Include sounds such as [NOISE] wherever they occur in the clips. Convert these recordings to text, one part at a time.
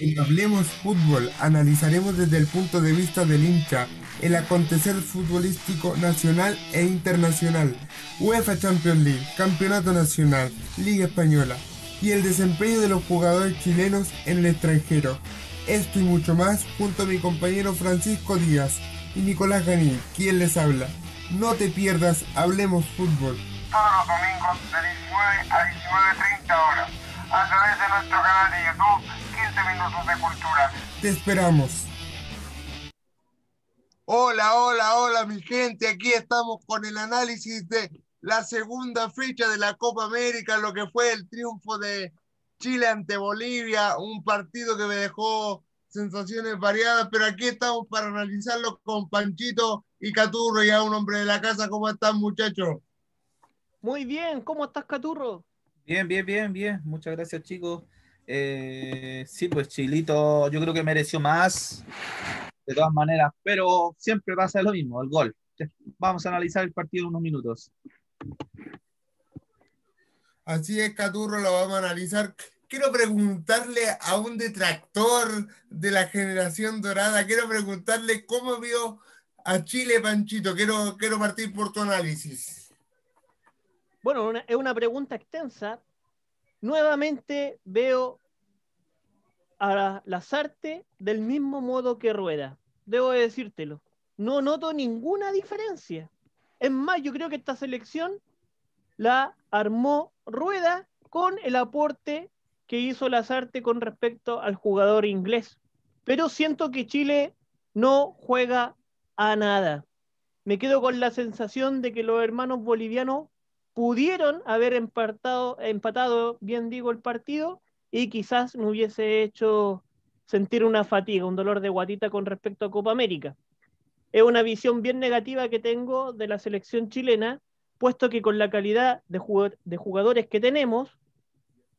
En Hablemos Fútbol analizaremos desde el punto de vista del hincha el acontecer futbolístico nacional e internacional, UEFA Champions League, Campeonato Nacional, Liga Española y el desempeño de los jugadores chilenos en el extranjero. Esto y mucho más junto a mi compañero Francisco Díaz y Nicolás Ganí, quien les habla. No te pierdas, hablemos fútbol. Todos los domingos de 19 a 19.30 horas a través de nuestro canal de YouTube 15 minutos de cultura. Te esperamos. Hola, hola, hola mi gente, aquí estamos con el análisis de la segunda fecha de la Copa América, lo que fue el triunfo de Chile ante Bolivia, un partido que me dejó sensaciones variadas, pero aquí estamos para analizarlo con Panchito y Caturro, ya un hombre de la casa. ¿Cómo están, muchachos? Muy bien, ¿cómo estás, Caturro? Bien, bien, bien, bien. Muchas gracias, chicos. Eh, sí, pues Chilito, yo creo que mereció más, de todas maneras, pero siempre pasa lo mismo, el gol. Vamos a analizar el partido en unos minutos. Así es, Caturro, lo vamos a analizar. Quiero preguntarle a un detractor de la generación dorada, quiero preguntarle cómo vio a Chile, Panchito. Quiero, quiero partir por tu análisis. Bueno, es una pregunta extensa. Nuevamente veo a Lazarte del mismo modo que Rueda. Debo decírtelo. No noto ninguna diferencia. Es más, yo creo que esta selección la armó Rueda con el aporte que hizo Lazarte con respecto al jugador inglés. Pero siento que Chile no juega a nada. Me quedo con la sensación de que los hermanos bolivianos pudieron haber empatado, empatado bien digo, el partido y quizás no hubiese hecho sentir una fatiga, un dolor de guatita con respecto a Copa América. Es una visión bien negativa que tengo de la selección chilena, puesto que con la calidad de, jugadores que tenemos,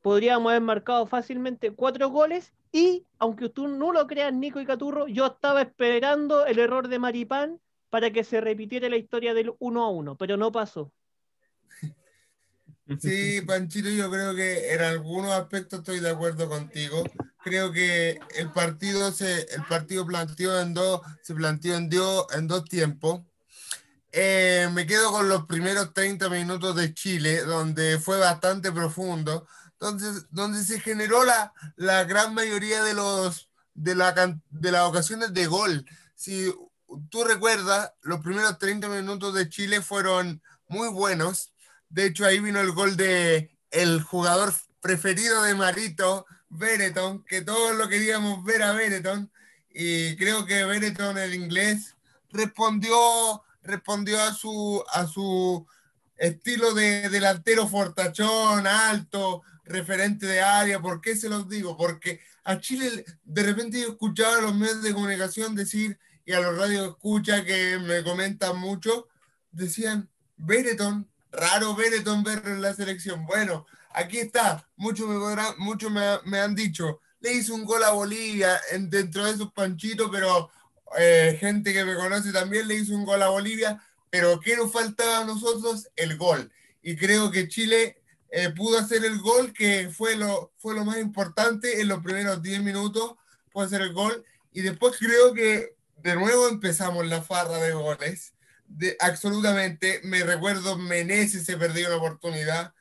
podríamos haber marcado fácilmente cuatro goles y, aunque tú no lo creas, Nico y Caturro, yo estaba esperando el error de Maripán para que se repitiera la historia del 1 a 1, pero no pasó. Sí, Panchito, yo creo que en algunos aspectos estoy de acuerdo contigo. Creo que el partido se, el partido planteó en dos, se planteó en, en dos tiempos. Eh, me quedo con los primeros 30 minutos de Chile, donde fue bastante profundo, entonces, donde se generó la, la gran mayoría de, los, de, la, de las ocasiones de gol. Si tú recuerdas, los primeros 30 minutos de Chile fueron muy buenos de hecho, ahí vino el gol de el jugador preferido de Marito, Benetton, que todos lo queríamos ver a Benetton. Y creo que Benetton, el inglés, respondió, respondió a, su, a su estilo de delantero fortachón, alto, referente de área. ¿Por qué se los digo? Porque a Chile de repente yo escuchaba a los medios de comunicación decir, y a los radios escucha que me comentan mucho, decían, Benetton Raro Benetton verlo en la selección. Bueno, aquí está. Muchos me, mucho me, han dicho, le hizo un gol a Bolivia en, dentro de esos panchitos, pero eh, gente que me conoce también le hizo un gol a Bolivia. Pero ¿qué nos faltaba a nosotros? El gol. Y creo que Chile eh, pudo hacer el gol, que fue lo, fue lo más importante en los primeros 10 minutos, pudo hacer el gol. Y después creo que de nuevo empezamos la farra de goles absolutamente. Me recuerdo Menezes se perdió una oportunidad.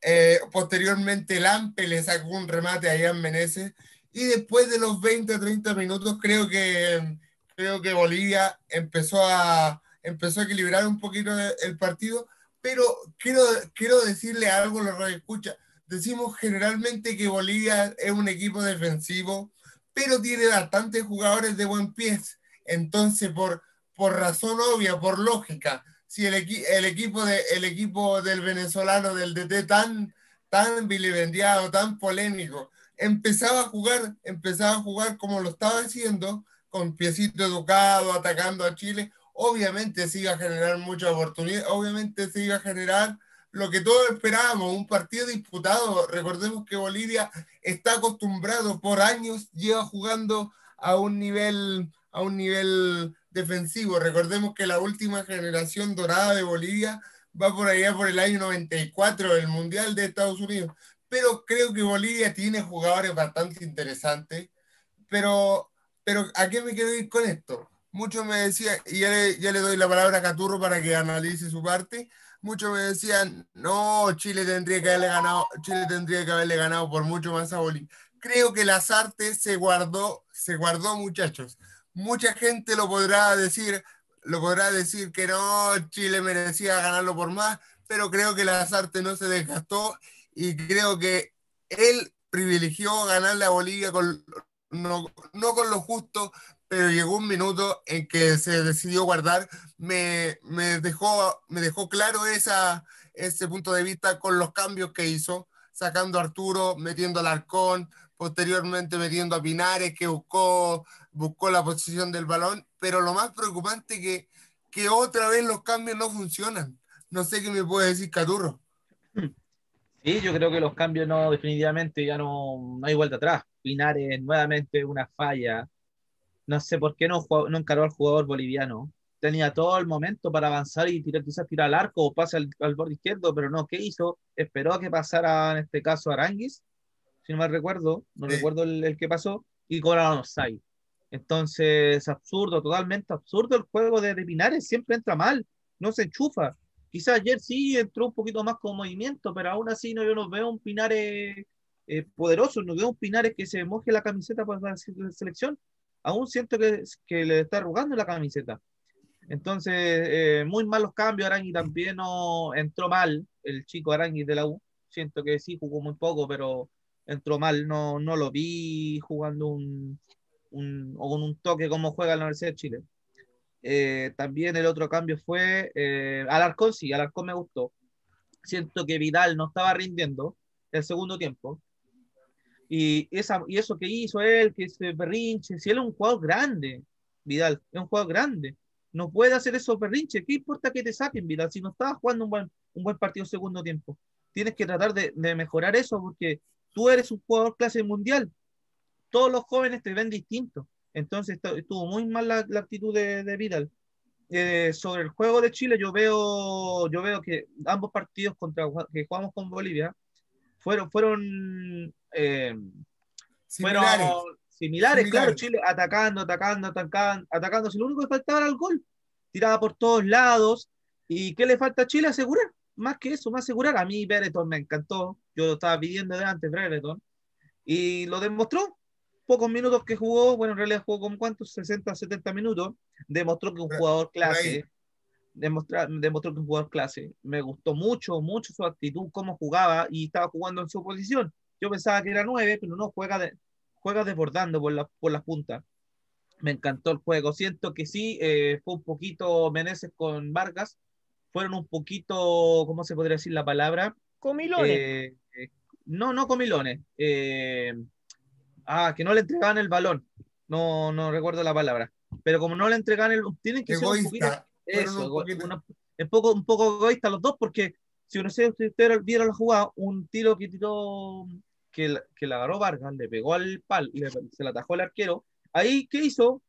Eh, posteriormente Lampe le sacó un remate a Ian Menezes. Y después de los 20 o 30 minutos creo que, creo que Bolivia empezó a, empezó a equilibrar un poquito el partido. Pero quiero, quiero decirle algo a los escucha. Decimos generalmente que Bolivia es un equipo defensivo, pero tiene bastantes jugadores de buen pie. Entonces, por, por razón obvia, por lógica, si el, el, equipo, de, el equipo del venezolano, del DT tan, tan vilipendiado, tan polémico, empezaba a jugar, empezaba a jugar como lo estaba haciendo, con piecito educado, atacando a Chile, obviamente se iba a generar mucha oportunidad, obviamente se iba a generar lo que todos esperábamos, un partido disputado. Recordemos que Bolivia está acostumbrado por años, lleva jugando a un nivel, a un nivel defensivo. Recordemos que la última generación dorada de Bolivia va por allá por el año 94, el Mundial de Estados Unidos. Pero creo que Bolivia tiene jugadores bastante interesantes. pero, pero ¿a qué me quiero ir con esto? Muchos me decían, y ya le, doy la palabra a Caturro para que analice su parte, muchos me decían, no, Chile tendría que haberle ganado, Chile tendría que haberle ganado por mucho más a Bolivia. Creo que las artes se guardó, se guardó, muchachos. Mucha gente lo podrá decir, lo podrá decir que no, Chile merecía ganarlo por más, pero creo que las artes no se desgastó y creo que él privilegió ganarle a Bolivia con, no, no con lo justo, pero llegó un minuto en que se decidió guardar. Me, me, dejó, me dejó claro esa, ese punto de vista con los cambios que hizo, sacando a Arturo, metiendo al Arcón, posteriormente metiendo a Pinares, que buscó, buscó la posición del balón, pero lo más preocupante que, que otra vez los cambios no funcionan. No sé qué me puede decir Caturro. Sí, yo creo que los cambios no, definitivamente ya no, no hay vuelta atrás. Pinares nuevamente una falla. No sé por qué no, no encaró al jugador boliviano. Tenía todo el momento para avanzar y tirar, quizás tirar al arco o pase al, borde izquierdo, pero no, ¿qué hizo? Esperó a que pasara en este caso Aranguis, si no me recuerdo, no recuerdo el, que pasó, y cobraron offside. Entonces, absurdo, totalmente absurdo el juego de, de Pinares, siempre entra mal, no se enchufa. Quizás ayer sí entró un poquito más con movimiento, pero aún así no, yo no veo un Pinares eh, poderoso, no veo un Pinares que se moje la camiseta para la selección. Aún siento que, que le está arrugando la camiseta. Entonces, eh, muy malos cambios. Arangui también no entró mal, el chico Arangui de la U. Siento que sí jugó muy poco, pero entró mal. No, no lo vi jugando un, un, o con un toque como juega la Universidad de Chile. Eh, también el otro cambio fue eh, Alarcón, sí, Alarcón me gustó. Siento que Vidal no estaba rindiendo el segundo tiempo. Y, esa, y eso que hizo él, que ese berrinche, si él es un jugador grande, Vidal, es un jugador grande, no puede hacer esos berrinches. ¿Qué importa que te saquen, Vidal, si no estabas jugando un buen, un buen partido segundo tiempo? Tienes que tratar de, de mejorar eso porque tú eres un jugador clase mundial. Todos los jóvenes te ven distinto. Entonces estuvo muy mal la, actitud de, Vidal. Eh, sobre el juego de Chile, yo veo, yo veo que ambos partidos contra, que jugamos con Bolivia fueron, fueron, eh, similares. similares, claro, Chile atacando, atacando, atacando, atacando. Si lo único que faltaba era el gol. Tiraba por todos lados. ¿Y qué le falta a Chile? Asegurar. Más que eso, más asegurar. A mí Bereton me encantó. Yo lo estaba pidiendo de antes, Bereton. Y lo demostró pocos minutos que jugó, bueno, en realidad jugó con cuántos, 60, 70 minutos, demostró que un jugador clase, demostró, demostró que un jugador clase. Me gustó mucho, mucho su actitud, cómo jugaba y estaba jugando en su posición. Yo pensaba que era 9, pero no, juega, de, juega desbordando por, la, por las puntas. Me encantó el juego. Siento que sí, eh, fue un poquito Meneses con Vargas, fueron un poquito, ¿cómo se podría decir la palabra? Comilones. Eh, eh, no, no comilones. Eh, Ah, que no le entregaban el balón. No, no recuerdo la palabra. Pero como no le entregaban el tienen que ser un poquito, eso, un es poco, un poco egoísta los dos, porque si uno se usted viera la jugada, un tiro que tiró, que, que la agarró Vargas, le pegó al pal, se la atajó el arquero. Ahí, ¿qué hizo?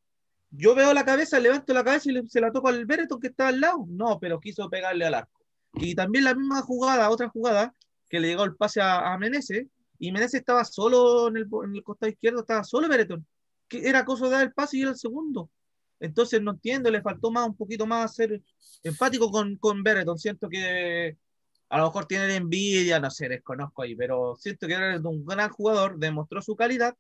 Yo veo la cabeza, levanto la cabeza y se la toco al Bereton que está al lado. No, pero quiso pegarle al arco. Y también la misma jugada, otra jugada, que le llegó el pase a, a Menezes, y Menezes estaba solo en el, en el costado izquierdo, estaba solo Beretón, que era cosa de dar el pase y era el segundo. Entonces no entiendo, le faltó más, un poquito más ser empático con, con Bereton. Siento que a lo mejor tiene envidia, no sé, desconozco ahí, pero siento que era un gran jugador, demostró su calidad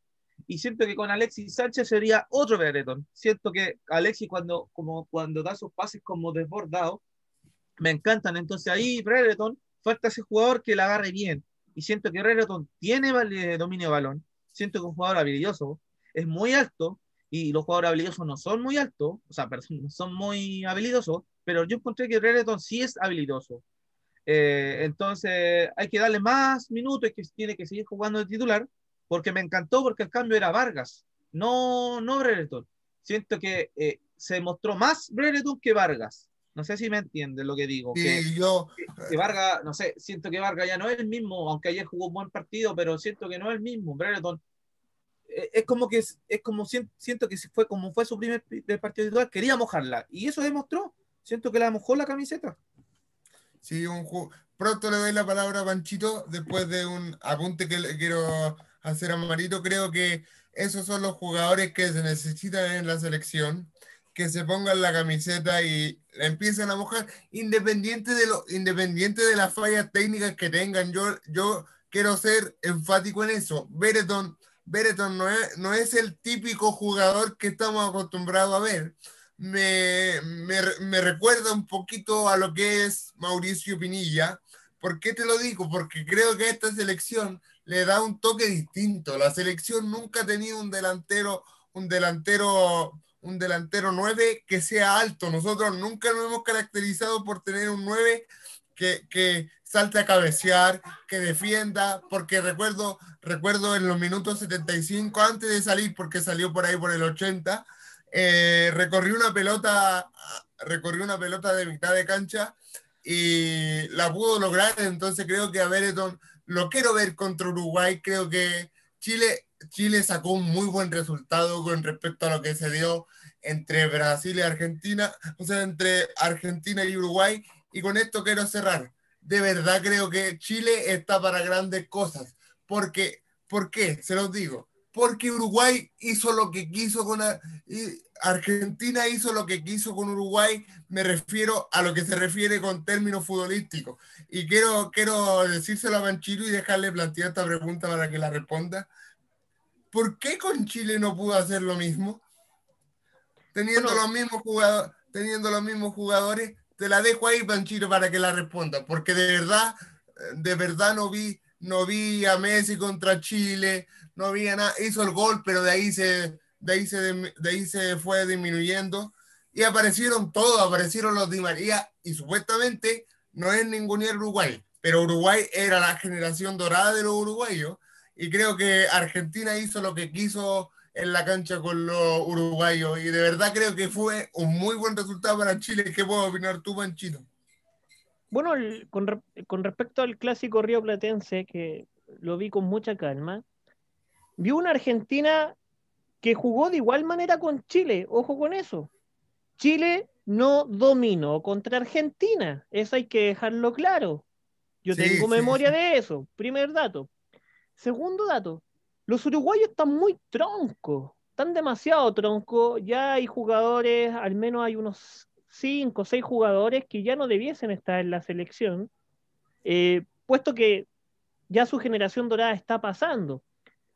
y siento que con Alexis Sánchez sería otro Bereton. Siento que Alexis cuando, como, cuando da sus pases como desbordado, me encantan. Entonces ahí Bereton falta ese jugador que la agarre bien, y siento que Herrera tiene dominio de balón, siento que un jugador habilidoso es muy alto y los jugadores habilidosos no son muy altos, o sea, [LAUGHS] son muy habilidosos, pero yo encontré que Brereton sí es habilidoso. Eh, entonces hay que darle más minutos y que tiene que seguir jugando de titular, porque me encantó porque el cambio era Vargas, no, no Brereton. Siento que eh, se mostró más Brereton que Vargas. No sé si me entiendes lo que digo. que, yo... Que, Vargas, no sé, siento que Vargas ya no es el mismo, aunque ayer jugó un buen partido, pero siento que no es el mismo. Brereton eh, es como que es, como siento que fue como fue su primer partido titular, quería mojarla y eso demostró. Siento que la mojó la camiseta. Sí, un pronto le doy la palabra a Panchito después de un apunte que le quiero hacer a Marito. Creo que esos son los jugadores que se necesitan en la selección, que se pongan la camiseta y empiezan a mojar, independiente de, lo, independiente de las fallas técnicas que tengan. Yo, yo quiero ser enfático en eso. Bereton, Bereton no, es, no es el típico jugador que estamos acostumbrados a ver. Me, me, me, recuerda un poquito a lo que es Mauricio Pinilla. ¿Por qué te lo digo? Porque creo que esta selección le da un toque distinto. La selección nunca ha tenido un delantero, un delantero, un delantero 9 que sea alto. Nosotros nunca nos hemos caracterizado por tener un 9 que, que salte a cabecear, que defienda, porque recuerdo, recuerdo en los minutos 75, antes de salir, porque salió por ahí por el 80, eh, recorrió una pelota, recorrió una pelota de mitad de cancha y la pudo lograr, entonces creo que a Bereton lo quiero ver contra Uruguay. Creo que Chile, Chile sacó un muy buen resultado con respecto a lo que se dio entre Brasil y Argentina, o sea, entre Argentina y Uruguay. Y con esto quiero cerrar. De verdad creo que Chile está para grandes cosas. Porque, ¿Por qué? Se los digo. Porque Uruguay hizo lo que quiso con, Argentina hizo lo que quiso con Uruguay, me refiero a lo que se refiere con términos futbolísticos. Y quiero, quiero decírselo a Manchiro y dejarle plantear esta pregunta para que la responda. ¿Por qué con Chile no pudo hacer lo mismo? Teniendo, los, mismos jugadores, teniendo los mismos jugadores, te la dejo ahí, Panchiro, para que la responda, porque de verdad, de verdad no vi, no vi a Messi contra Chile, no vi nada, hizo el gol, pero de ahí se, de ahí se, de ahí se fue disminuyendo y aparecieron todos, aparecieron los Di María y supuestamente no es ningún Uruguay, pero Uruguay era la generación dorada de los uruguayos y creo que Argentina hizo lo que quiso en la cancha con los uruguayos y de verdad creo que fue un muy buen resultado para Chile. ¿Qué puedo opinar tú, Panchito? Bueno, con, con respecto al clásico Río Platense, que lo vi con mucha calma, vi una Argentina que jugó de igual manera con Chile. Ojo con eso. Chile no dominó contra Argentina. Eso hay que dejarlo claro. Yo tengo memoria de [LAUGHS] eso. Primer dato. Segundo dato. Los uruguayos están muy troncos. Están demasiado troncos. Ya hay jugadores, al menos hay unos cinco o seis jugadores que ya no debiesen estar en la selección, eh, puesto que ya su generación dorada está pasando.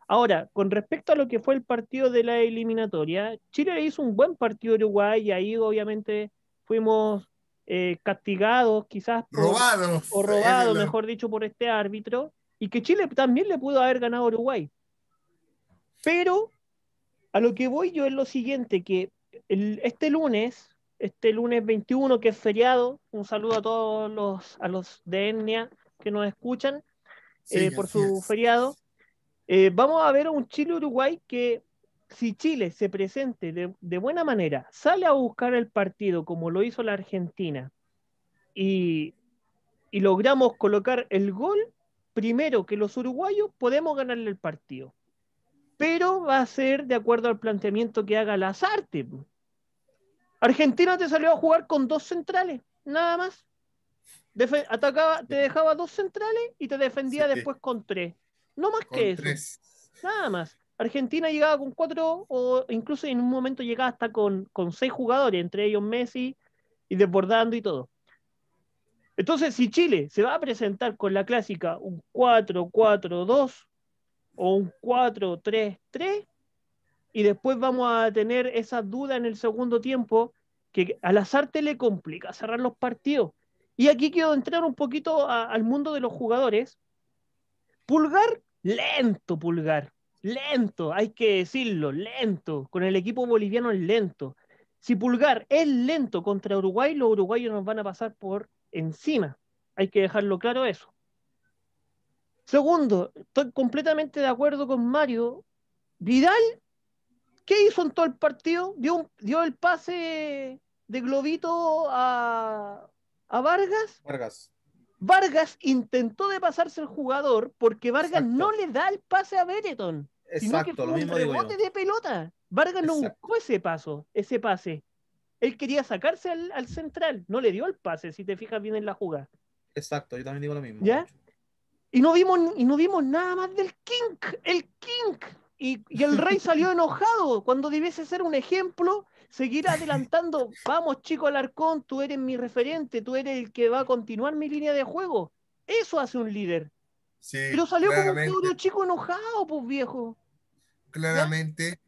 Ahora, con respecto a lo que fue el partido de la eliminatoria, Chile hizo un buen partido Uruguay y ahí obviamente fuimos eh, castigados, quizás robados, o robados, mejor dicho, por este árbitro, y que Chile también le pudo haber ganado a Uruguay. Pero a lo que voy yo es lo siguiente, que este lunes, este lunes 21, que es feriado, un saludo a todos los, a los de Etnia que nos escuchan eh, por su feriado. Eh, vamos a ver a un Chile-Uruguay que si Chile se presente de, buena manera, sale a buscar el partido como lo hizo la Argentina y, logramos colocar el gol primero que los uruguayos, podemos ganarle el partido. Pero va a ser de acuerdo al planteamiento que haga Lazarte. Argentina te salió a jugar con dos centrales, nada más. atacaba, te dejaba dos centrales y te defendía después con tres. No más que eso. Nada más. Argentina llegaba con cuatro o incluso en un momento llegaba hasta con, con seis jugadores, entre ellos Messi y desbordando y todo. Entonces, si Chile se va a presentar con la clásica un 4-4-2 o un 4-3-3, y después vamos a tener esa duda en el segundo tiempo que al azarte le complica cerrar los partidos. Y aquí quiero entrar un poquito al mundo de los jugadores. Pulgar Lento, Pulgar. Lento, hay que decirlo, lento. Con el equipo boliviano es lento. Si Pulgar es lento contra Uruguay, los uruguayos nos van a pasar por encima. Hay que dejarlo claro eso. Segundo, estoy completamente de acuerdo con Mario. Vidal, ¿qué hizo en todo el partido? Dio, dio el pase de globito a, a Vargas. Vargas. Vargas intentó de pasarse el jugador porque Vargas no le da el pase a Bereton. Exacto, sino que fue lo mismo un rebote de pelota. Vargas no buscó ese paso, ese pase. Él quería sacarse al, central, no le dio el pase, si te fijas bien en la jugada. Exacto, yo también digo lo mismo. ¿Ya? Y no vimos, y no vimos nada más del King, el King. Y, y el rey salió [LAUGHS] enojado cuando debiese ser un ejemplo, seguir adelantando. [LAUGHS] Vamos, chico Alarcón, tú eres mi referente, tú eres el que va a continuar mi línea de juego. Eso hace un líder. Sí, Pero salió como un chico enojado, pues viejo. claramente.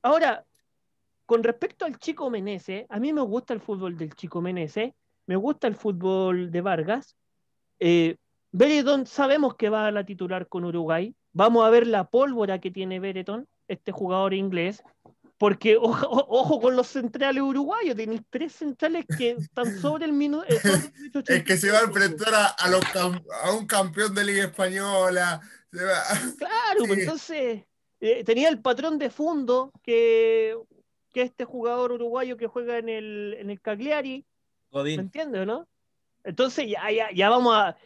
Ahora, con respecto al chico Menezes, a mí me gusta el fútbol del chico Menezes, me gusta el fútbol de Vargas. Eh, Bereton sabemos que va a la titular con Uruguay. Vamos a ver la pólvora que tiene Bereton, este jugador inglés, porque [LAUGHS] ojo, ojo con los centrales uruguayos, tenéis tres centrales que están sobre el minuto. Es que se va a enfrentar a, a los cam- a un campeón de Liga Española. se va- [LAUGHS] Claro, pues Sí. entonces eh, tenía el patrón de fondo que, que este jugador uruguayo que juega en el, en el Cagliari, ¿me Godín. entiendes, no? Entonces ya, ya, ya vamos a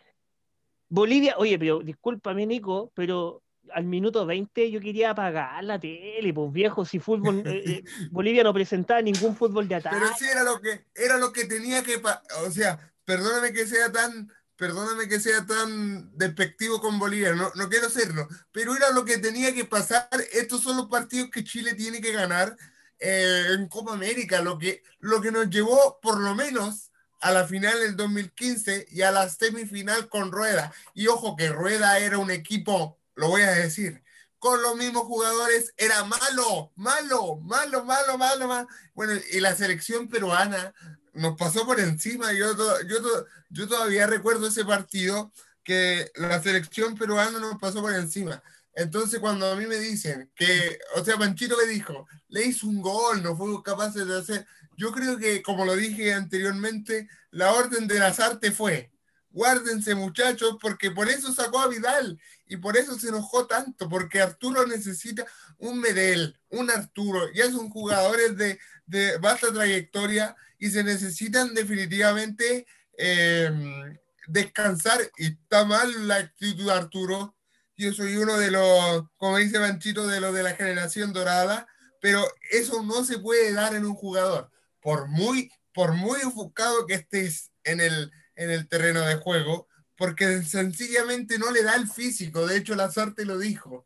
Bolivia, oye, pero discúlpame, Nico, pero al minuto 20 yo quería apagar la tele, pues viejo, si fútbol, eh, eh, [LAUGHS] Bolivia no presentaba ningún fútbol de ataque. Pero sí era lo que era lo que tenía que o sea, perdóname que sea tan perdóname que sea tan despectivo con Bolivia, no, no quiero serlo, pero era lo que tenía que pasar. Estos son los partidos que Chile tiene que ganar eh, en Copa América, lo que, lo que nos llevó por lo menos a la final del 2015 y a la semifinal con Rueda. Y ojo que Rueda era un equipo, lo voy a decir, con los mismos jugadores, era malo, malo, malo, malo, malo, malo. Bueno, y la selección peruana nos pasó por encima. Yo, yo, yo todavía recuerdo ese partido que la selección peruana nos pasó por encima. Entonces, cuando a mí me dicen que, o sea, Panchito me dijo, le hizo un gol, no fuimos capaces de hacer. Yo creo que, como lo dije anteriormente, la orden de las artes fue: guárdense, muchachos, porque por eso sacó a Vidal y por eso se enojó tanto, porque Arturo necesita un Medel, un Arturo, ya son jugadores de, de vasta trayectoria y se necesitan definitivamente eh, descansar. Y está mal la actitud de Arturo. Yo soy uno de los, como dice Manchito, de los de la generación dorada, pero eso no se puede dar en un jugador. Por muy, por muy enfocado que estés en el, en el terreno de juego, porque sencillamente no le da el físico. De hecho, Lazarte lo dijo.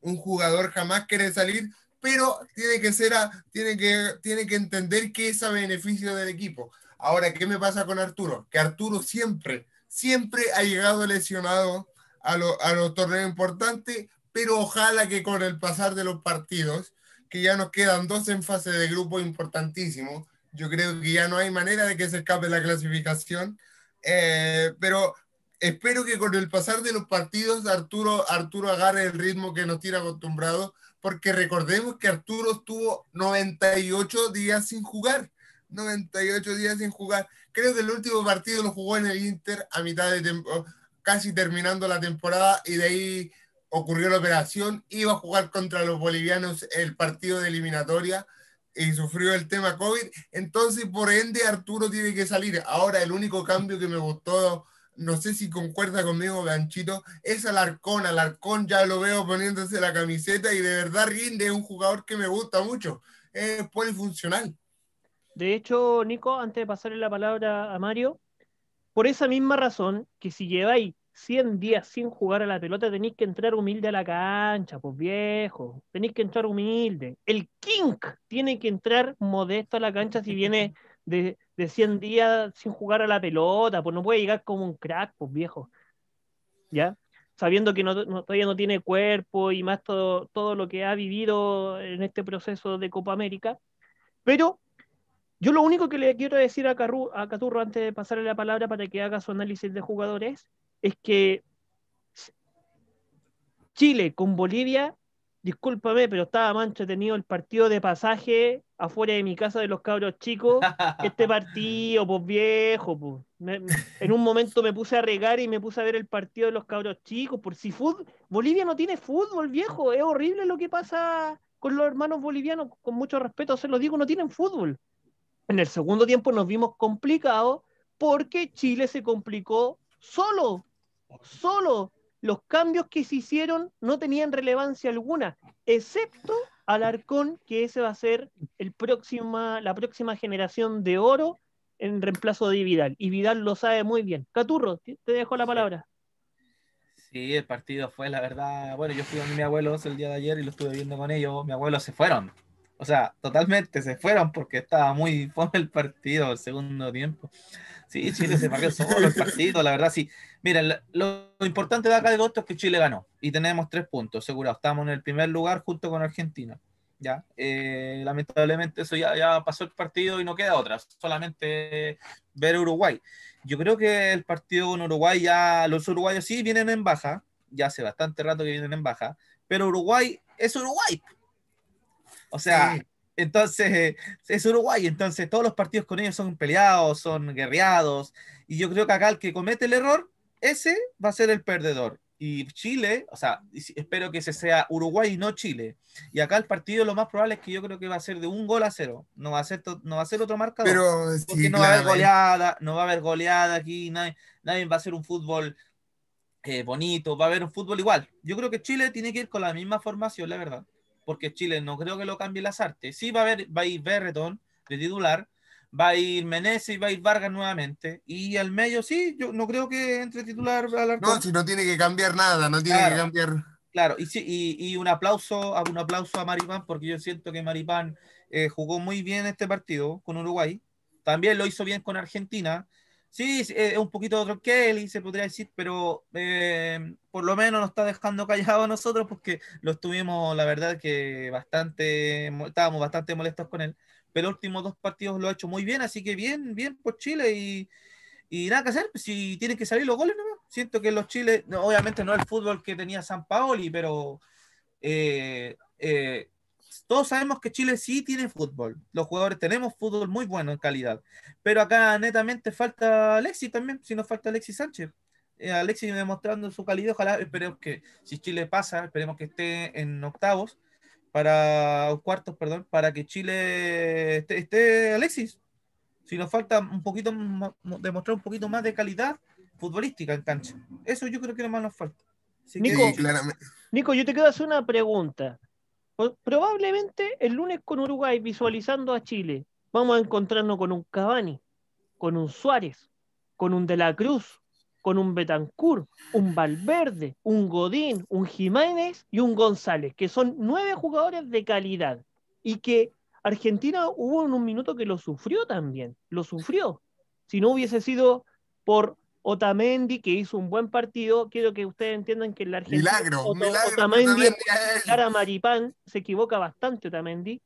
Un jugador jamás quiere salir, pero tiene que ser a- tiene que, tiene que entender que es a beneficio del equipo. Ahora, ¿qué me pasa con Arturo? Que Arturo siempre, siempre ha llegado lesionado a, lo- a los torneos importantes, pero ojalá que con el pasar de los partidos, que ya nos quedan dos en fase de grupo importantísimo, yo creo que ya no hay manera de que se escape la clasificación, eh, pero espero que con el pasar de los partidos Arturo, Arturo agarre el ritmo que nos tiene acostumbrado, porque recordemos que Arturo estuvo 98 días sin jugar. 98 días sin jugar. Creo que el último partido lo jugó en el Inter a mitad de temporada, casi terminando la temporada, y de ahí ocurrió la operación. Iba a jugar contra los bolivianos el partido de eliminatoria y sufrió el tema COVID. Entonces, por ende, Arturo tiene que salir. Ahora, el único cambio que me gustó, no sé si concuerda conmigo, Ganchito, es Alarcón. Alarcón ya lo veo poniéndose la camiseta y de verdad rinde. Es un jugador que me gusta mucho. Es polifuncional. De hecho, Nico, antes de pasarle la palabra a Mario, por esa misma razón, que si lleváis 100 días sin jugar a la pelota, tenéis que entrar humilde a la cancha, pues viejo, tenéis que entrar humilde. El King tiene que entrar modesto a la cancha si viene [LAUGHS] de, de 100 días sin jugar a la pelota, pues no puede llegar como un crack, pues viejo. ¿Ya? Sabiendo que no, no- todavía no tiene cuerpo y más todo, todo lo que ha vivido en este proceso de Copa América. Pero yo lo único que le quiero decir a, Carru- a Caturro antes de pasarle la palabra para que haga su análisis de jugadores es que Chile con Bolivia, discúlpame, pero estaba más entretenido el partido de pasaje afuera de mi casa de los cabros chicos [LAUGHS] este partido, pues viejo, pues. Me- en un momento me puse a regar y me puse a ver el partido de los cabros chicos, por si fútbol, Bolivia no tiene fútbol, viejo, es horrible lo que pasa con los hermanos bolivianos, con mucho respeto se lo digo, no tienen fútbol. En el segundo tiempo nos vimos complicados porque Chile se complicó solo, solo. Los cambios que se hicieron no tenían relevancia alguna, excepto Alarcón, que ese va a ser el próxima, la próxima generación de oro en reemplazo de Vidal. Y Vidal lo sabe muy bien. Caturro, te dejo la palabra. Sí, el partido fue, la verdad. Bueno, yo fui con mi abuelo el día de ayer y lo estuve viendo con ellos. Mi abuelo se fueron. O sea, totalmente se fueron porque estaba muy [LAUGHS] fome el partido, el segundo tiempo. Sí, Chile se partió solo el partido, la verdad, sí. Mira, lo, importante de acá de esto es que Chile ganó y tenemos tres puntos, seguro. Estamos en el primer lugar junto con Argentina. Ya, eh, lamentablemente eso ya, ya pasó el partido y no queda otra, solamente ver Uruguay. Yo creo que el partido con Uruguay ya, los uruguayos sí vienen en baja, ya hace bastante rato que vienen en baja, pero Uruguay es Uruguay. O sea, entonces es Uruguay, entonces todos los partidos con ellos son peleados, son guerreados, y yo creo que acá el que comete el error, ese va a ser el perdedor y Chile, o sea, espero que ese sea Uruguay y no Chile. Y acá el partido lo más probable es que yo creo que va a ser de un gol a cero. No va a ser, no va a ser otro marcador. Pero, porque no va a haber goleada, no va a haber goleada aquí, nadie, nadie va a hacer un fútbol eh, bonito, va a haber un fútbol igual. Yo creo que Chile tiene que ir con la misma formación, la verdad. Porque Chile no creo que lo cambie las artes. Sí va a, haber, va a ir Berreton de titular, va a ir Menezes y va a ir Vargas nuevamente. Y al medio, sí, yo no creo que entre titular al No, si no tiene que cambiar nada, no tiene que cambiar. Claro, y, sí, y, un aplauso, un aplauso a Maripán, porque yo siento que Maripán eh, jugó muy bien este partido con Uruguay. También lo hizo bien con Argentina. Sí, es un poquito otro Kelly, se podría decir, pero eh, por lo menos nos está dejando callado a nosotros porque lo estuvimos, la verdad, que bastante, estábamos bastante molestos con él pero los últimos dos partidos lo ha hecho muy bien, así que bien, bien por Chile y, y nada que hacer, pues, si tienen que salir los goles, ¿no? Siento que los Chile, obviamente no el fútbol que tenía San Paoli, pero eh, eh, todos sabemos que Chile sí tiene fútbol. Los jugadores tenemos fútbol muy bueno en calidad. Pero acá netamente falta Alexis también, si nos falta Alexis Sánchez. Eh, Alexis demostrando su calidad, ojalá esperemos que si Chile pasa, esperemos que esté en octavos para cuartos, perdón, para que Chile esté, Alexis. Si nos falta un poquito, demostrar un poquito más de calidad futbolística en cancha. Eso yo creo que más nos falta. Nico, Nico, yo te quiero hacer una pregunta. Probablemente el lunes con Uruguay, visualizando a Chile, vamos a encontrarnos con un Cavani, con un Suárez, con un De la Cruz, con un Betancourt, un Valverde, un Godín, un Jiménez y un González, que son nueve jugadores de calidad y que Argentina hubo en un minuto que lo sufrió también, lo sufrió. Si no hubiese sido por Otamendi, que hizo un buen partido, quiero que ustedes entiendan que el Argentina... Milagro, milagro, Otamendi, Maripán, se equivoca bastante Otamendi,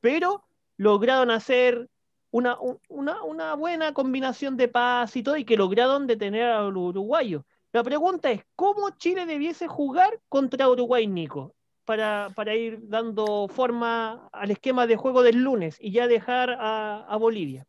pero lograron hacer una, una, buena combinación de paz y todo, y que lograron detener a los uruguayos. La pregunta es, ¿cómo Chile debiese jugar contra Uruguay, Nico? Para, ir dando forma al esquema de juego del lunes y ya dejar a, Bolivia.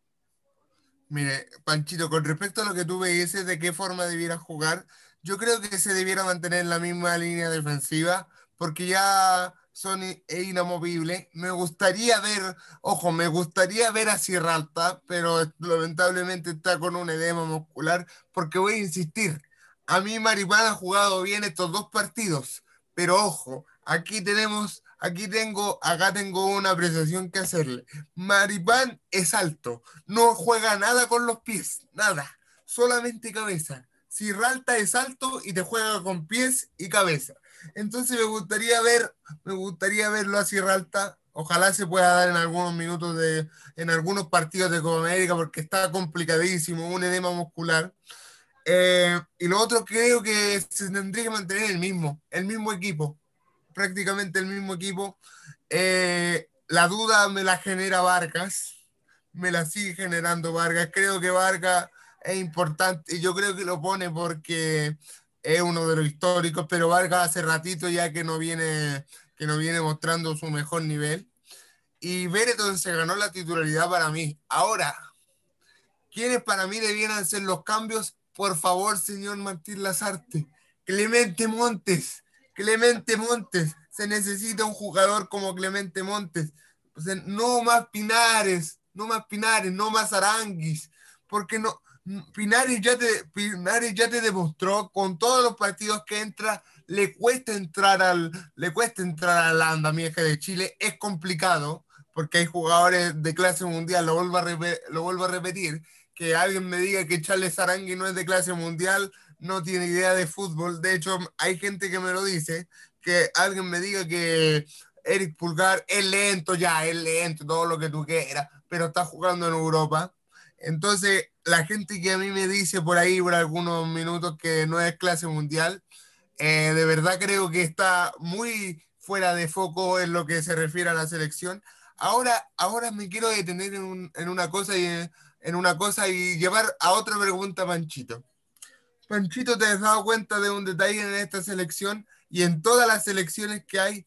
Mire, Panchito, con respecto a lo que tú me dices de qué forma debiera jugar, yo creo que se debiera mantener la misma línea defensiva, porque ya son inamovibles. Me gustaría ver, ojo, me gustaría ver a Sierra Alta, pero lamentablemente está con un edema muscular, porque voy a insistir, a mí Maripán ha jugado bien estos dos partidos, pero ojo, aquí tenemos, aquí tengo, acá tengo una apreciación que hacerle. Maripán es alto, no juega nada con los pies, nada, solamente cabeza. Sierralta es alto y te juega con pies y cabeza. Entonces me gustaría ver, me gustaría verlo a Sierra Alta. Ojalá se pueda dar en algunos minutos de, en algunos partidos de Copa América, porque está complicadísimo, un edema muscular. Eh, y lo otro creo que se tendría que mantener el mismo, el mismo equipo, prácticamente el mismo equipo. Eh, la duda me la genera Vargas, me la sigue generando Vargas. Creo que Vargas es importante y yo creo que lo pone porque es uno de los históricos, pero Vargas hace ratito ya que no viene, que no viene mostrando su mejor nivel. Y Bereton se ganó la titularidad para mí. Ahora, ¿quiénes para mí debieran ser los cambios? Por favor, señor Martín Lazarte. Clemente Montes. Clemente Montes. Se necesita un jugador como Clemente Montes. no más Pinares, no más Pinares, no más Aranguis. Porque no, Pinares ya, te, Pinares ya te demostró con todos los partidos que entra, le cuesta entrar al, le cuesta entrar al andamiaje de Chile, es complicado, porque hay jugadores de clase mundial, lo vuelvo a, repetir, que alguien me diga que Charles Arangui no es de clase mundial, no tiene idea de fútbol. De hecho, hay gente que me lo dice, que alguien me diga que Eric Pulgar es lento ya, es lento, todo lo que tú quieras, pero está jugando en Europa. Entonces, la gente que a mí me dice por ahí, por algunos minutos, que no es clase mundial, eh, de verdad creo que está muy fuera de foco en lo que se refiere a la selección. Ahora, ahora me quiero detener en, en una cosa y en una cosa y llevar a otra pregunta, Panchito. Panchito, ¿te has dado cuenta de un detalle en esta selección y en todas las selecciones que hay?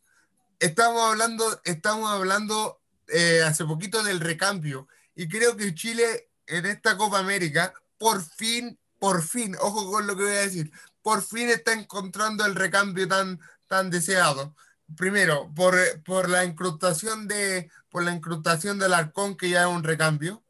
Estamos hablando, estamos hablando eh, hace poquito del recambio y creo que Chile en esta Copa América, por fin, por fin, ojo con lo que voy a decir, por fin está encontrando el recambio tan, tan deseado. Primero, por, por la incrustación de por la incrustación del Arcón, que ya es un recambio,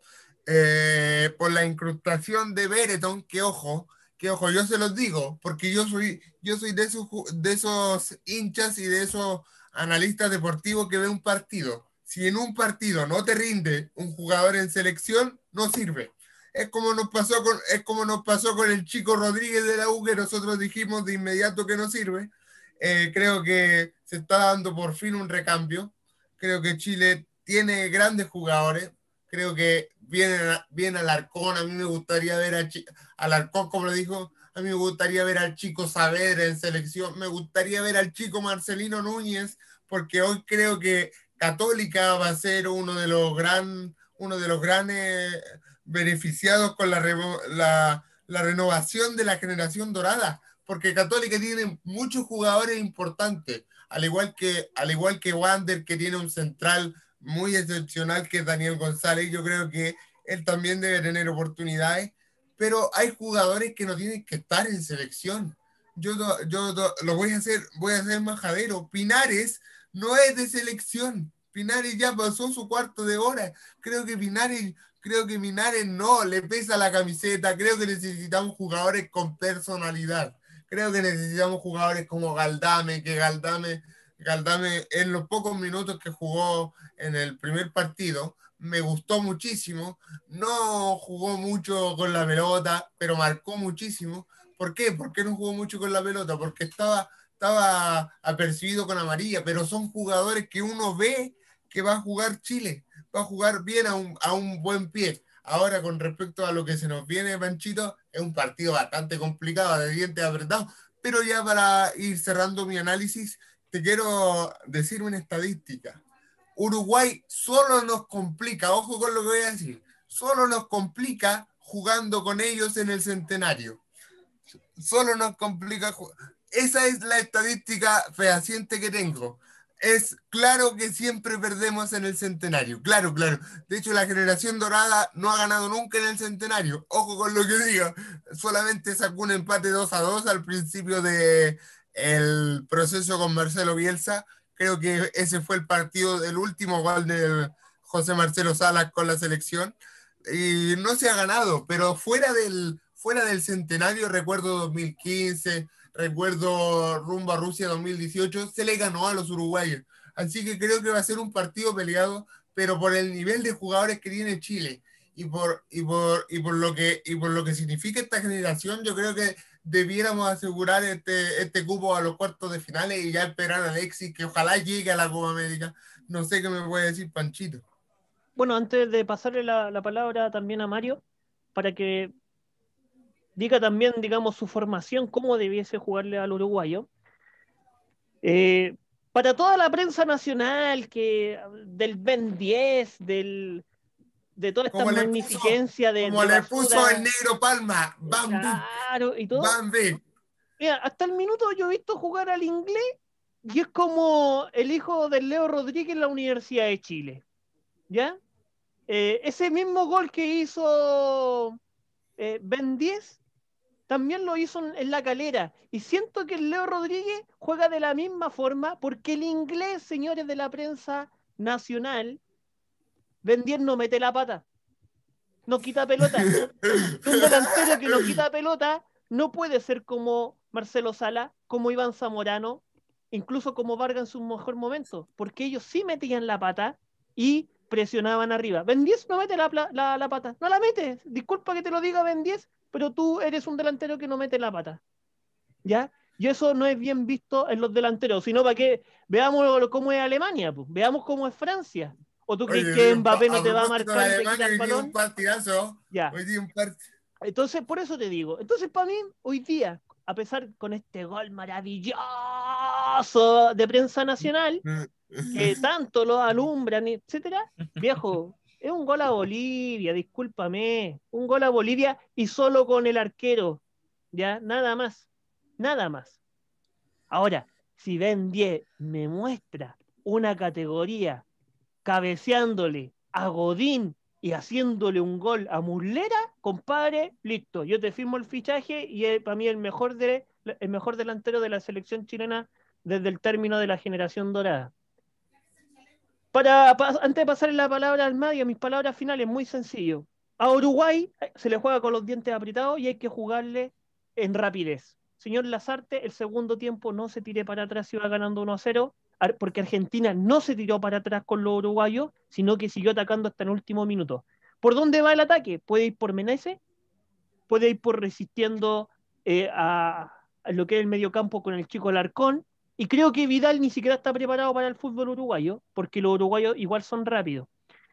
eh, por la incrustación de Bereton, que ojo, que ojo, yo se los digo, porque yo soy, yo soy de esos, de esos hinchas y de esos analistas deportivos que ve un partido. Si en un partido no te rinde un jugador en selección, no sirve. Es como nos pasó con, es como nos pasó con el chico Rodríguez de la U, que nosotros dijimos de inmediato que no sirve. Eh, creo que se está dando por fin un recambio. Creo que Chile tiene grandes jugadores. Creo que viene, viene Alarcón. A mí me gustaría ver a Alarcón, como lo dijo, a mí me gustaría ver al chico Saavedra en selección. Me gustaría ver al chico Marcelino Núñez, porque hoy creo que Católica va a ser uno de los gran, uno de los grandes beneficiados con la, la, la renovación de la generación dorada, porque Católica tiene muchos jugadores importantes, al igual que, al igual que Wander, que tiene un central muy excepcional que es Daniel González. Yo creo que él también debe tener oportunidades, pero hay jugadores que no tienen que estar en selección. Yo, yo lo voy a hacer, voy a hacer majadero. Pinares no es de selección. Pinares ya pasó su cuarto de hora. Creo que Pinares, creo que Pinares no le pesa la camiseta. Creo que necesitamos jugadores con personalidad. Creo que necesitamos jugadores como Galdame, que Galdame Galdame en los pocos minutos que jugó en el primer partido, me gustó muchísimo. No jugó mucho con la pelota, pero marcó muchísimo. ¿Por qué? ¿Por qué no jugó mucho con la pelota? Porque estaba, estaba apercibido con amarilla, pero son jugadores que uno ve que va a jugar Chile, va a jugar bien a un, a un buen pie. Ahora, con respecto a lo que se nos viene, Panchito, es un partido bastante complicado, de dientes apretados, pero ya para ir cerrando mi análisis, te quiero decir una estadística. Uruguay solo nos complica, ojo con lo que voy a decir, solo nos complica jugando con ellos en el centenario. Solo nos complica. Esa es la estadística fehaciente que tengo. Es claro que siempre perdemos en el centenario. Claro, claro. De hecho, la generación dorada no ha ganado nunca en el centenario. Ojo con lo que digo. Solamente sacó un empate 2 a 2 al principio de, el proceso con Marcelo Bielsa. Creo que ese fue el partido, el último gol de José Marcelo Salas con la selección. Y no se ha ganado, pero fuera del, fuera del centenario, recuerdo 2015, recuerdo rumbo a Rusia 2018, se le ganó a los uruguayos. Así que creo que va a ser un partido peleado, pero por el nivel de jugadores que tiene Chile y por, y por, y por, lo, que, y por lo que significa esta generación, yo creo que debiéramos asegurar este, este cupo a los cuartos de finales y ya esperar a Alexis, que ojalá llegue a la Copa América. No sé qué me puede decir Panchito. Bueno, antes de pasarle la, palabra también a Mario, para que diga también, digamos, su formación, cómo debiese jugarle al uruguayo. Eh, para toda la prensa nacional, que del Ben 10, del, de toda esta magnificencia de. Como le puso el negro Palma, Bambi. Claro, y todo. Mira, hasta el minuto yo he visto jugar al inglés y es como el hijo del Leo Rodríguez en la Universidad de Chile. ¿Ya? Eh, ese mismo gol que hizo eh, Ben 10 también lo hizo en la calera. Y siento que el Leo Rodríguez juega de la misma forma porque el inglés, señores de la prensa nacional, Ben no mete la pata. No quita pelota. Un delantero que no quita pelota no puede ser como Marcelo Sala, como Iván Zamorano, incluso como Vargas en su mejor momento, porque ellos sí metían la pata y presionaban arriba. Ben no mete la, la, pata, no la mete. Disculpa que te lo diga Ben pero tú eres un delantero que no mete la pata. ¿Ya? Y eso no es bien visto en los delanteros, sino para que veamos cómo es Alemania, pues. veamos cómo es Francia. ¿O tú crees que Mbappé no te va a marcar te quita el hoy día balón? un partidazo. Ya. Hoy día un part- Entonces, por eso te digo. Entonces, para mí, hoy día, a pesar con este gol maravilloso de prensa nacional, que [LAUGHS] tanto lo alumbran, etcétera, viejo, es un gol a Bolivia, discúlpame, un gol a Bolivia y solo con el arquero, ya, nada más, nada más. Ahora, si Ben 10 me muestra una categoría cabeceándole a Godín y haciéndole un gol a Muslera, compadre, listo, yo te firmo el fichaje y es para mí el mejor, el mejor delantero de la selección chilena desde el término de la generación dorada. Para, pa- antes de pasarle la palabra al Madio, mis palabras finales, muy sencillo. A Uruguay eh, se le juega con los dientes apretados y hay que jugarle en rapidez. Señor Lazarte, el segundo tiempo no se tire para atrás y va ganando 1 a 0, ar- porque Argentina no se tiró para atrás con los uruguayos, sino que siguió atacando hasta el último minuto. ¿Por dónde va el ataque? Puede ir por Meneses, puede ir por resistiendo eh, a, lo que es el mediocampo con el chico Larcón, y creo que Vidal ni siquiera está preparado para el fútbol uruguayo, porque los uruguayos igual son rápidos.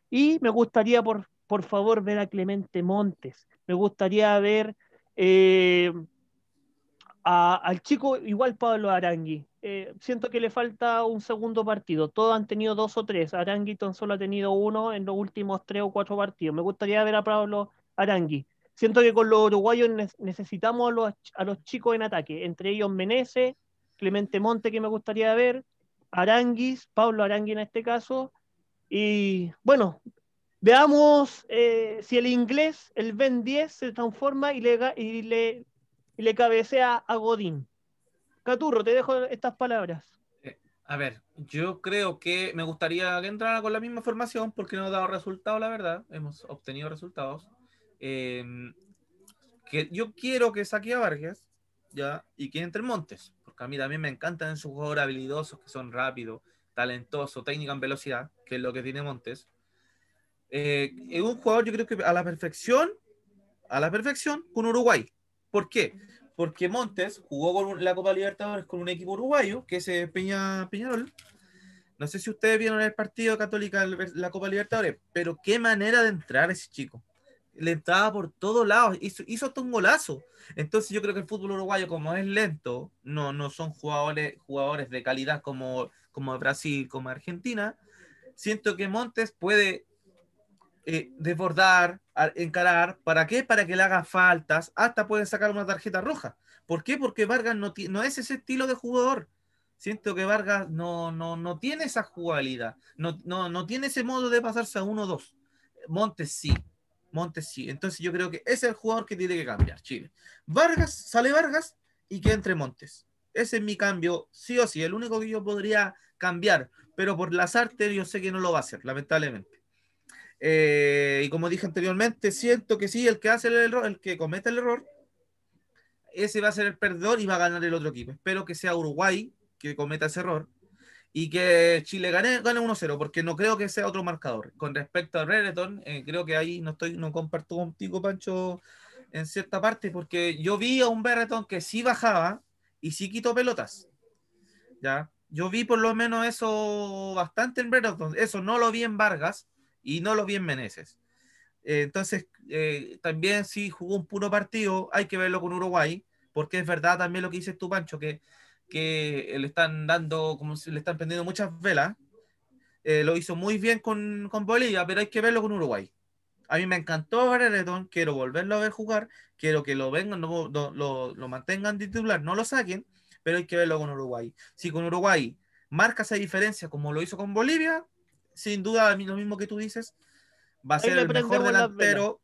Y me gustaría, por, por favor, ver a Clemente Montes. Me gustaría ver eh, al chico igual Pablo Arangui. Eh, siento que le falta un segundo partido. Todos han tenido dos o tres. Arangui tan solo ha tenido uno en los últimos tres o cuatro partidos. Me gustaría ver a Pablo Arangui. Siento que con los uruguayos ne- necesitamos a los, a los chicos en ataque, entre ellos Menezes, Clemente Monte, que me gustaría ver, Aranguis, Pablo Arangui en este caso. Y bueno, veamos eh, si el inglés, el Ben 10, se transforma y le, y le, y le cabecea a Godín. Caturro, te dejo estas palabras. A ver, yo creo que me gustaría que entrara con la misma formación porque no ha dado resultados, la verdad. Hemos obtenido resultados. Eh, que yo quiero que saque a Vargas, ya, y que entre Montes, porque a mí también me encantan esos jugadores habilidosos que son rápidos, talentosos, técnica en velocidad, que es lo que tiene Montes. Eh, es un jugador, yo creo que a la perfección, a la perfección con Uruguay. ¿Por qué? Porque Montes jugó con la Copa Libertadores con un equipo uruguayo, que es eh, Peña, Peñarol. No sé si ustedes vieron el partido Católica, la Copa Libertadores, pero qué manera de entrar ese chico. Le entraba por todos lados, hizo, hizo hasta un golazo. Entonces yo creo que el fútbol uruguayo, como es lento, no, no son jugadores, jugadores de calidad como, como Brasil, como Argentina. Siento que Montes puede eh, desbordar, encarar. ¿Para qué? Para que le haga faltas. Hasta puede sacar una tarjeta roja. ¿Por qué? Porque Vargas no, no es ese estilo de jugador. Siento que Vargas no, no, no tiene esa jugabilidad. No, no, no tiene ese modo de pasarse a uno o dos. Montes sí. Montes sí. Entonces yo creo que ese es el jugador que tiene que cambiar Chile. Vargas, sale Vargas y que entre Montes. Ese es mi cambio, sí o sí, el único que yo podría cambiar, pero por las artes yo sé que no lo va a hacer, lamentablemente. Eh, y como dije anteriormente, siento que sí, el que hace el error, el que comete el error, ese va a ser el perdedor y va a ganar el otro equipo. Espero que sea Uruguay que cometa ese error y que Chile gane, gane 1-0, porque no creo que sea otro marcador. Con respecto a Brereton, eh, creo que ahí no estoy, no comparto contigo, Pancho, en cierta parte, porque yo vi a un Brereton que sí bajaba y sí quitó pelotas. ¿Ya? Yo vi por lo menos eso bastante en Brereton. Eso no lo vi en Vargas y no lo vi en Meneses. Eh, entonces, eh, también si jugó un puro partido, hay que verlo con Uruguay, porque es verdad también lo que dices tú, Pancho, que, que le están dando, como si le están prendiendo muchas velas. Eh, lo hizo muy bien con, con Bolivia, pero hay que verlo con Uruguay. A mí me encantó Brereton, quiero volverlo a ver jugar, quiero que lo vengan, no- lo, lo mantengan titular, no lo saquen, pero hay que verlo con Uruguay. Si con Uruguay marca esa diferencia como lo hizo con Bolivia, sin duda lo mismo que tú dices, va a ser el mejor delantero.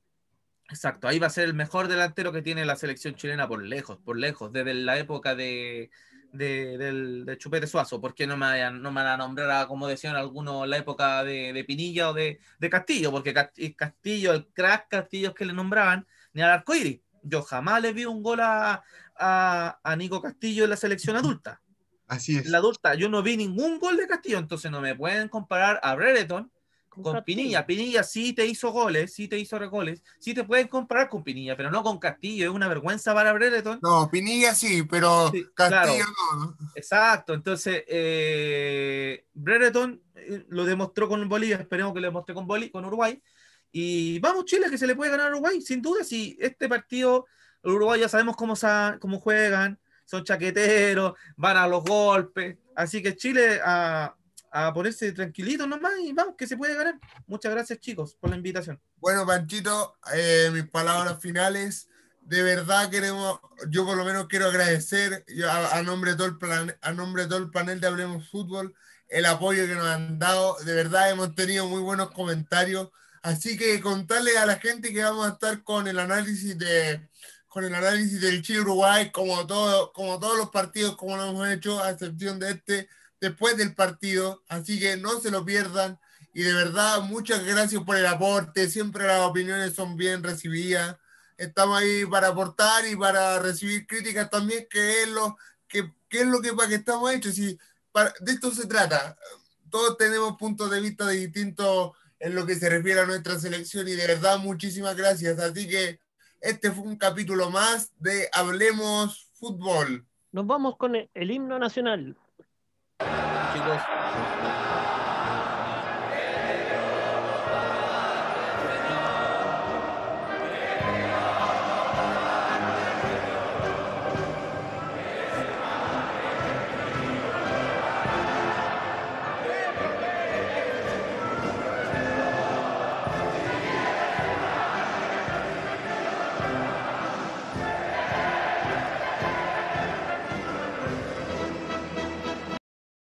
Exacto, ahí va a ser el mejor delantero que tiene la selección chilena por lejos, por lejos, desde la época de, de, del, de Chupete Suazo, porque no me, no me van a nombrar, a, como decían algunos, la época de, de Pinilla o de, de Castillo, porque Cast- Castillo, el crack Castillo que le nombraban, ni al arcoíris. Yo jamás le vi un gol a, a, a Nico Castillo en la selección adulta Así es. la adulta, yo no vi ningún gol de Castillo, entonces no me pueden comparar a Brereton Con Con. Pinilla. Pinilla sí te hizo goles, sí te hizo goles. Sí te pueden comparar con Pinilla, pero no con Castillo. Es una vergüenza para Brereton. No, Pinilla sí, pero Sí, Castillo claro. no, ¿no? Exacto, entonces eh, Brereton eh, lo demostró con Bolivia, esperemos que lo demostré con, Boli, con Uruguay. Y vamos, Chile, que se le puede ganar a Uruguay, sin duda. Si este partido, Uruguay ya sabemos cómo, sa- cómo juegan, son chaqueteros, van a los golpes. Así que Chile a, a ponerse tranquilito nomás y vamos, que se puede ganar. Muchas gracias, chicos, por la invitación. Bueno, Panchito, eh, mis palabras finales. De verdad queremos, yo por lo menos quiero agradecer yo a, a nombre de todo el plan, a nombre de todo el panel de Hablemos Fútbol el apoyo que nos han dado. De verdad hemos tenido muy buenos comentarios. Así que contarle a la gente que vamos a estar con el análisis de con el análisis del Chile Uruguay como todo, como todos los partidos como lo hemos hecho, a excepción de este, después del partido. Así que no se lo pierdan. Y de verdad, muchas gracias por el aporte. Siempre las opiniones son bien recibidas. Estamos ahí para aportar y para recibir críticas también, que es lo que, que es lo que para que estamos hechos. Y para, de esto se trata. Todos tenemos puntos de vista distintos en lo que se refiere a nuestra selección y de verdad muchísimas gracias. Así que este fue un capítulo más de Hablemos Fútbol. Nos vamos con el, el himno nacional. Chicos.